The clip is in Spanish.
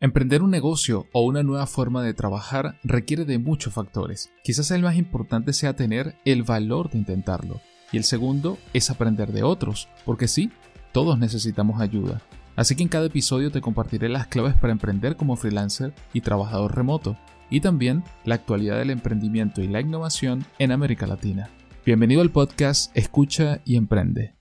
Emprender un negocio o una nueva forma de trabajar requiere de muchos factores. Quizás el más importante sea tener el valor de intentarlo. Y el segundo es aprender de otros, porque sí, todos necesitamos ayuda. Así que en cada episodio te compartiré las claves para emprender como freelancer y trabajador remoto, y también la actualidad del emprendimiento y la innovación en América Latina. Bienvenido al podcast Escucha y Emprende.